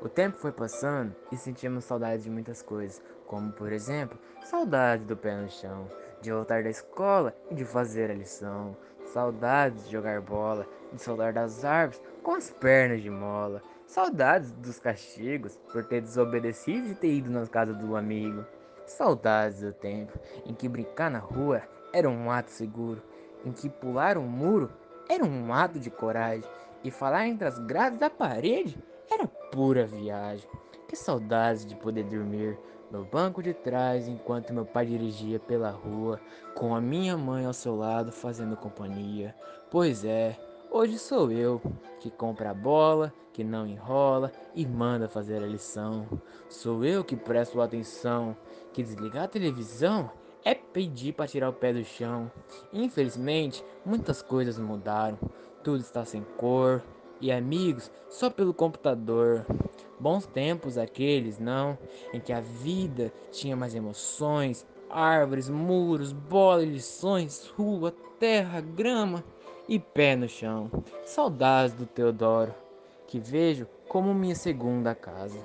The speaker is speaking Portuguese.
O tempo foi passando e sentimos saudades de muitas coisas, como por exemplo, saudades do pé no chão, de voltar da escola e de fazer a lição, saudades de jogar bola, de soltar das árvores com as pernas de mola, saudades dos castigos por ter desobedecido e ter ido na casa do amigo, saudades do tempo em que brincar na rua era um ato seguro, em que pular um muro era um ato de coragem e falar entre as grades da parede era pura viagem. Que saudades de poder dormir no banco de trás enquanto meu pai dirigia pela rua, com a minha mãe ao seu lado fazendo companhia. Pois é, hoje sou eu que compra a bola, que não enrola e manda fazer a lição. Sou eu que presto atenção, que desligar a televisão é pedir para tirar o pé do chão. Infelizmente, muitas coisas mudaram. Tudo está sem cor e amigos só pelo computador. Bons tempos aqueles, não, em que a vida tinha mais emoções, árvores, muros, bola lições, rua, terra, grama e pé no chão. Saudades do Teodoro, que vejo como minha segunda casa.